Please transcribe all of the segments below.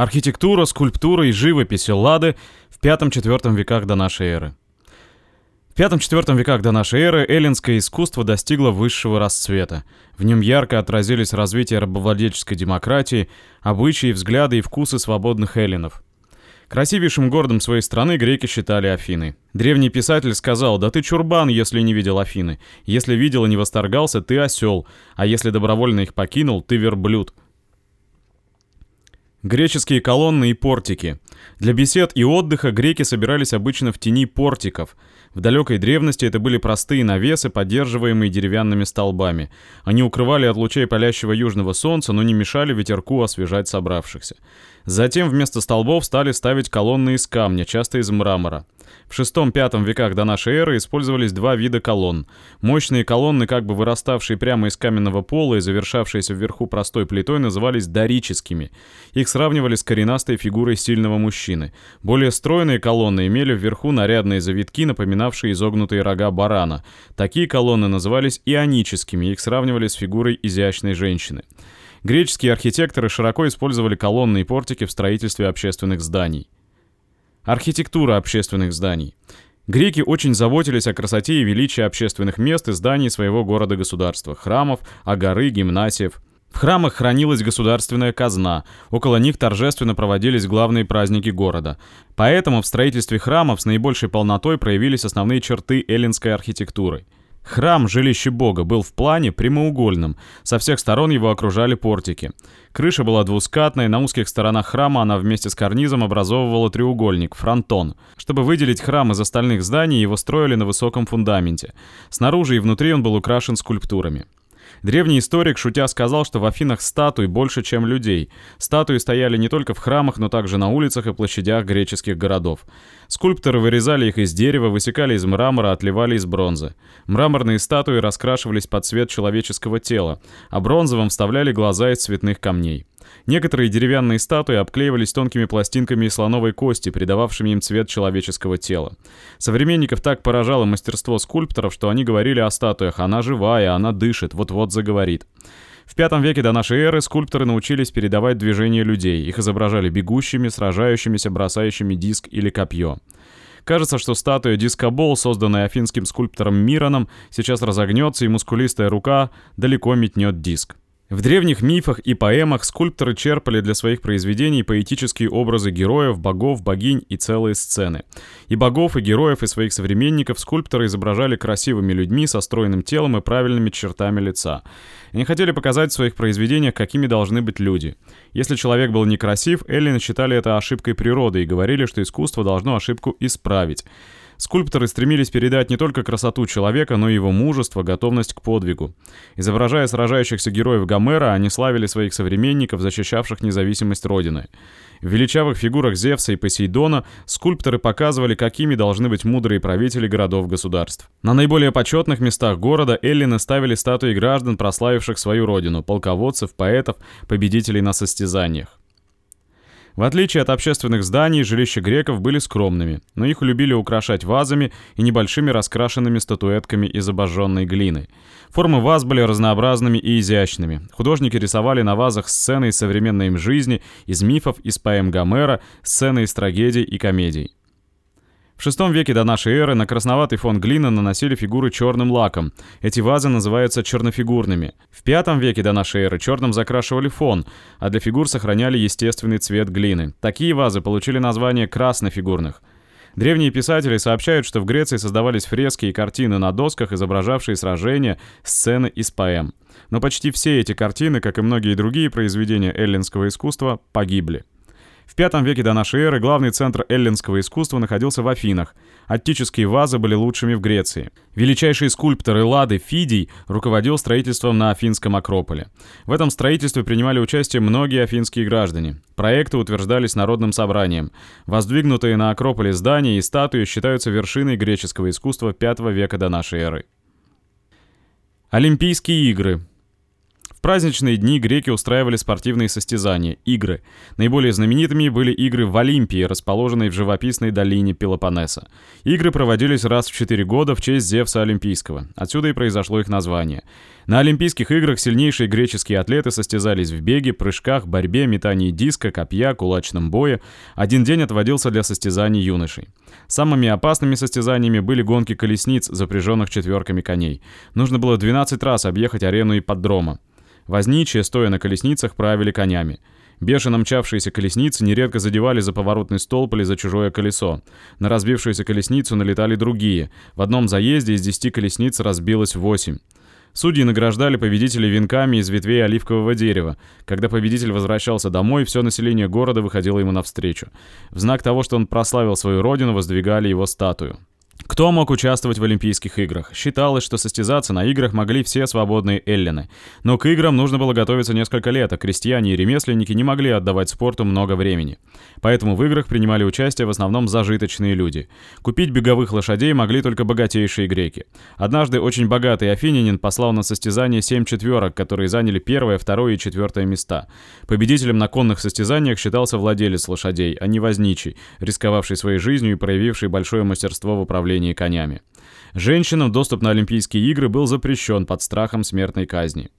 Архитектура, скульптура и живопись Эллады в V-IV веках до нашей эры. В V-IV веках до нашей эры эллинское искусство достигло высшего расцвета. В нем ярко отразились развитие рабовладельческой демократии, обычаи, взгляды и вкусы свободных эллинов. Красивейшим городом своей страны греки считали Афины. Древний писатель сказал, да ты чурбан, если не видел Афины. Если видел и не восторгался, ты осел. А если добровольно их покинул, ты верблюд. Греческие колонны и портики. Для бесед и отдыха греки собирались обычно в тени портиков. В далекой древности это были простые навесы, поддерживаемые деревянными столбами. Они укрывали от лучей палящего южного солнца, но не мешали ветерку освежать собравшихся. Затем вместо столбов стали ставить колонны из камня, часто из мрамора. В VI-V веках до нашей эры использовались два вида колонн. Мощные колонны, как бы выраставшие прямо из каменного пола и завершавшиеся вверху простой плитой, назывались дорическими. Их сравнивали с коренастой фигурой сильного мужчины. Более стройные колонны имели вверху нарядные завитки, напоминавшие изогнутые рога барана. Такие колонны назывались ионическими, их сравнивали с фигурой изящной женщины. Греческие архитекторы широко использовали колонны и портики в строительстве общественных зданий. Архитектура общественных зданий. Греки очень заботились о красоте и величии общественных мест и зданий своего города-государства, храмов, агоры, гимнасиев. В храмах хранилась государственная казна, около них торжественно проводились главные праздники города. Поэтому в строительстве храмов с наибольшей полнотой проявились основные черты эллинской архитектуры – Храм, жилище бога, был в плане прямоугольным, со всех сторон его окружали портики. Крыша была двускатной, на узких сторонах храма она вместе с карнизом образовывала треугольник, фронтон. Чтобы выделить храм из остальных зданий, его строили на высоком фундаменте. Снаружи и внутри он был украшен скульптурами. Древний историк, шутя, сказал, что в Афинах статуй больше, чем людей. Статуи стояли не только в храмах, но также на улицах и площадях греческих городов. Скульпторы вырезали их из дерева, высекали из мрамора, отливали из бронзы. Мраморные статуи раскрашивались под цвет человеческого тела, а бронзовым вставляли глаза из цветных камней. Некоторые деревянные статуи обклеивались тонкими пластинками из слоновой кости, придававшими им цвет человеческого тела. Современников так поражало мастерство скульпторов, что они говорили о статуях «она живая, она дышит, вот-вот заговорит». В V веке до нашей эры скульпторы научились передавать движения людей. Их изображали бегущими, сражающимися, бросающими диск или копье. Кажется, что статуя дискобол, созданная афинским скульптором Мироном, сейчас разогнется, и мускулистая рука далеко метнет диск. В древних мифах и поэмах скульпторы черпали для своих произведений поэтические образы героев, богов, богинь и целые сцены. И богов, и героев, и своих современников скульпторы изображали красивыми людьми со стройным телом и правильными чертами лица. Они хотели показать в своих произведениях, какими должны быть люди. Если человек был некрасив, Эллины считали это ошибкой природы и говорили, что искусство должно ошибку исправить. Скульпторы стремились передать не только красоту человека, но и его мужество, готовность к подвигу. Изображая сражающихся героев Гомера, они славили своих современников, защищавших независимость Родины. В величавых фигурах Зевса и Посейдона скульпторы показывали, какими должны быть мудрые правители городов-государств. На наиболее почетных местах города эллины ставили статуи граждан, прославивших свою родину, полководцев, поэтов, победителей на состязаниях. В отличие от общественных зданий, жилища греков были скромными, но их любили украшать вазами и небольшими раскрашенными статуэтками из обожженной глины. Формы ваз были разнообразными и изящными. Художники рисовали на вазах сцены из современной им жизни, из мифов, из поэм Гомера, сцены из трагедий и комедий. В VI веке до нашей эры на красноватый фон глины наносили фигуры черным лаком. Эти вазы называются чернофигурными. В V веке до нашей эры черным закрашивали фон, а для фигур сохраняли естественный цвет глины. Такие вазы получили название краснофигурных. Древние писатели сообщают, что в Греции создавались фрески и картины на досках, изображавшие сражения, сцены из поэм. Но почти все эти картины, как и многие другие произведения эллинского искусства, погибли. В V веке до нашей эры главный центр эллинского искусства находился в Афинах. Аттические вазы были лучшими в Греции. Величайший скульптор Эллады Фидий руководил строительством на Афинском Акрополе. В этом строительстве принимали участие многие афинские граждане. Проекты утверждались народным собранием. Воздвигнутые на Акрополе здания и статуи считаются вершиной греческого искусства V века до нашей эры. Олимпийские игры В праздничные дни греки устраивали спортивные состязания, игры. Наиболее знаменитыми были игры в Олимпии, расположенной в живописной долине Пелопоннеса. Игры проводились раз в 4 года в честь Зевса Олимпийского. Отсюда и произошло их название. На Олимпийских играх сильнейшие греческие атлеты состязались в беге, прыжках, борьбе, метании диска, копья, кулачном бое. Один день отводился для состязаний юношей. Самыми опасными состязаниями были гонки колесниц, запряженных четверками коней. Нужно было 12 раз объехать арену и поддрома. Возничие, стоя на колесницах, правили конями. Бешено мчавшиеся колесницы нередко задевали за поворотный столб или за чужое колесо. На разбившуюся колесницу налетали другие. В одном заезде из 10 колесниц разбилось 8. Судьи награждали победителей венками из ветвей оливкового дерева. Когда победитель возвращался домой, все население города выходило ему навстречу. В знак того, что он прославил свою родину, воздвигали его статую. Кто мог участвовать в Олимпийских играх? Считалось, что состязаться на играх могли все свободные эллины. Но к играм нужно было готовиться несколько лет, а крестьяне и ремесленники не могли отдавать спорту много времени. Поэтому в играх принимали участие в основном зажиточные люди. Купить беговых лошадей могли только богатейшие греки. Однажды очень богатый афинянин послал на состязание семь четверок, которые заняли первое, второе и четвертое места. Победителем на конных состязаниях считался владелец лошадей, а не возничий, рисковавший своей жизнью и проявивший большое мастерство в управлении управлении конями. Женщинам доступ на Олимпийские игры был запрещен под страхом смертной казни.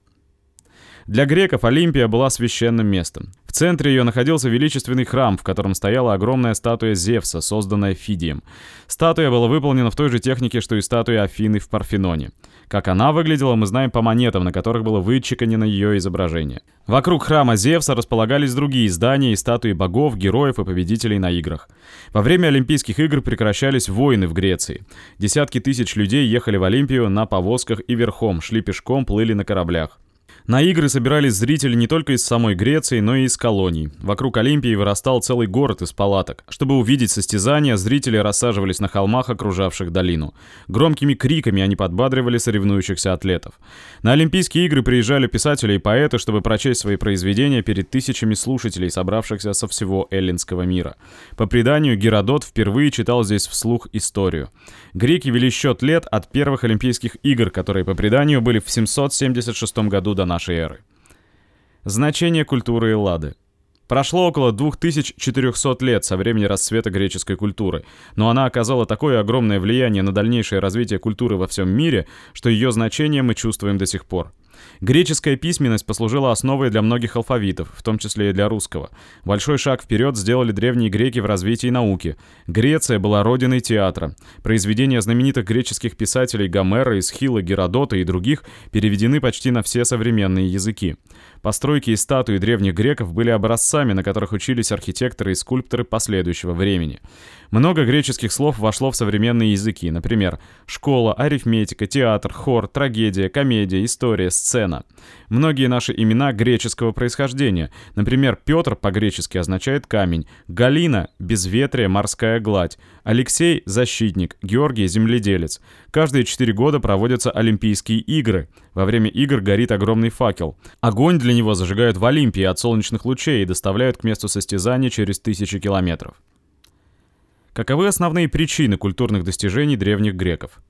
Для греков Олимпия была священным местом. В центре ее находился величественный храм, в котором стояла огромная статуя Зевса, созданная Фидием. Статуя была выполнена в той же технике, что и статуя Афины в Парфеноне. Как она выглядела, мы знаем по монетам, на которых было вычеканено ее изображение. Вокруг храма Зевса располагались другие здания и статуи богов, героев и победителей на играх. Во время Олимпийских игр прекращались войны в Греции. Десятки тысяч людей ехали в Олимпию на повозках и верхом, шли пешком, плыли на кораблях. На игры собирались зрители не только из самой Греции, но и из колоний. Вокруг Олимпии вырастал целый город из палаток. Чтобы увидеть состязания, зрители рассаживались на холмах, окружавших долину. Громкими криками они подбадривали соревнующихся атлетов. На Олимпийские игры приезжали писатели и поэты, чтобы прочесть свои произведения перед тысячами слушателей, собравшихся со всего эллинского мира. По преданию, Геродот впервые читал здесь вслух историю. Греки вели счет лет от первых Олимпийских игр, которые по преданию были в 776 году до нашей эры. Значение культуры Эллады. Прошло около 2400 лет со времени расцвета греческой культуры, но она оказала такое огромное влияние на дальнейшее развитие культуры во всем мире, что ее значение мы чувствуем до сих пор. Греческая письменность послужила основой для многих алфавитов, в том числе и для русского. Большой шаг вперед сделали древние греки в развитии науки. Греция была родиной театра. Произведения знаменитых греческих писателей Гомера, Исхила, Геродота и других переведены почти на все современные языки. Постройки и статуи древних греков были образцами, на которых учились архитекторы и скульпторы последующего времени. Много греческих слов вошло в современные языки, например, школа, арифметика, театр, хор, трагедия, комедия, история, сцена. Многие наши имена греческого происхождения. Например, Петр по-гречески означает камень, Галина – безветрие, морская гладь, Алексей – защитник, Георгий – земледелец. Каждые четыре года проводятся Олимпийские игры. Во время игр горит огромный факел. Огонь для него зажигают в Олимпии от солнечных лучей и доставляют к месту состязания через тысячи километров. Каковы основные причины культурных достижений древних греков?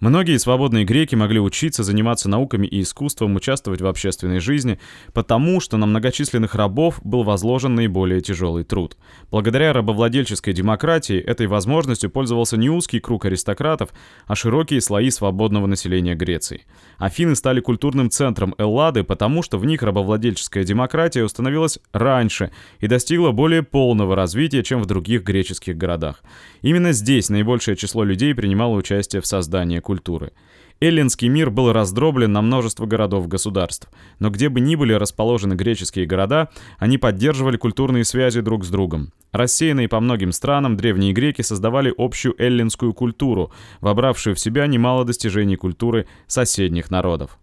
Многие свободные греки могли учиться, заниматься науками и искусством, участвовать в общественной жизни, потому что на многочисленных рабов был возложен наиболее тяжелый труд. Благодаря рабовладельческой демократии этой возможностью пользовался не узкий круг аристократов, а широкие слои свободного населения Греции. Афины стали культурным центром Эллады, потому что в них рабовладельческая демократия установилась раньше и достигла более полного развития, чем в других греческих городах. Именно здесь наибольшее число людей принимало участие в создании культуры. Эллинский мир был раздроблен на множество городов-государств, но где бы ни были расположены греческие города, они поддерживали культурные связи друг с другом. Рассеянные по многим странам, древние греки создавали общую эллинскую культуру, вобравшую в себя немало достижений культуры соседних народов.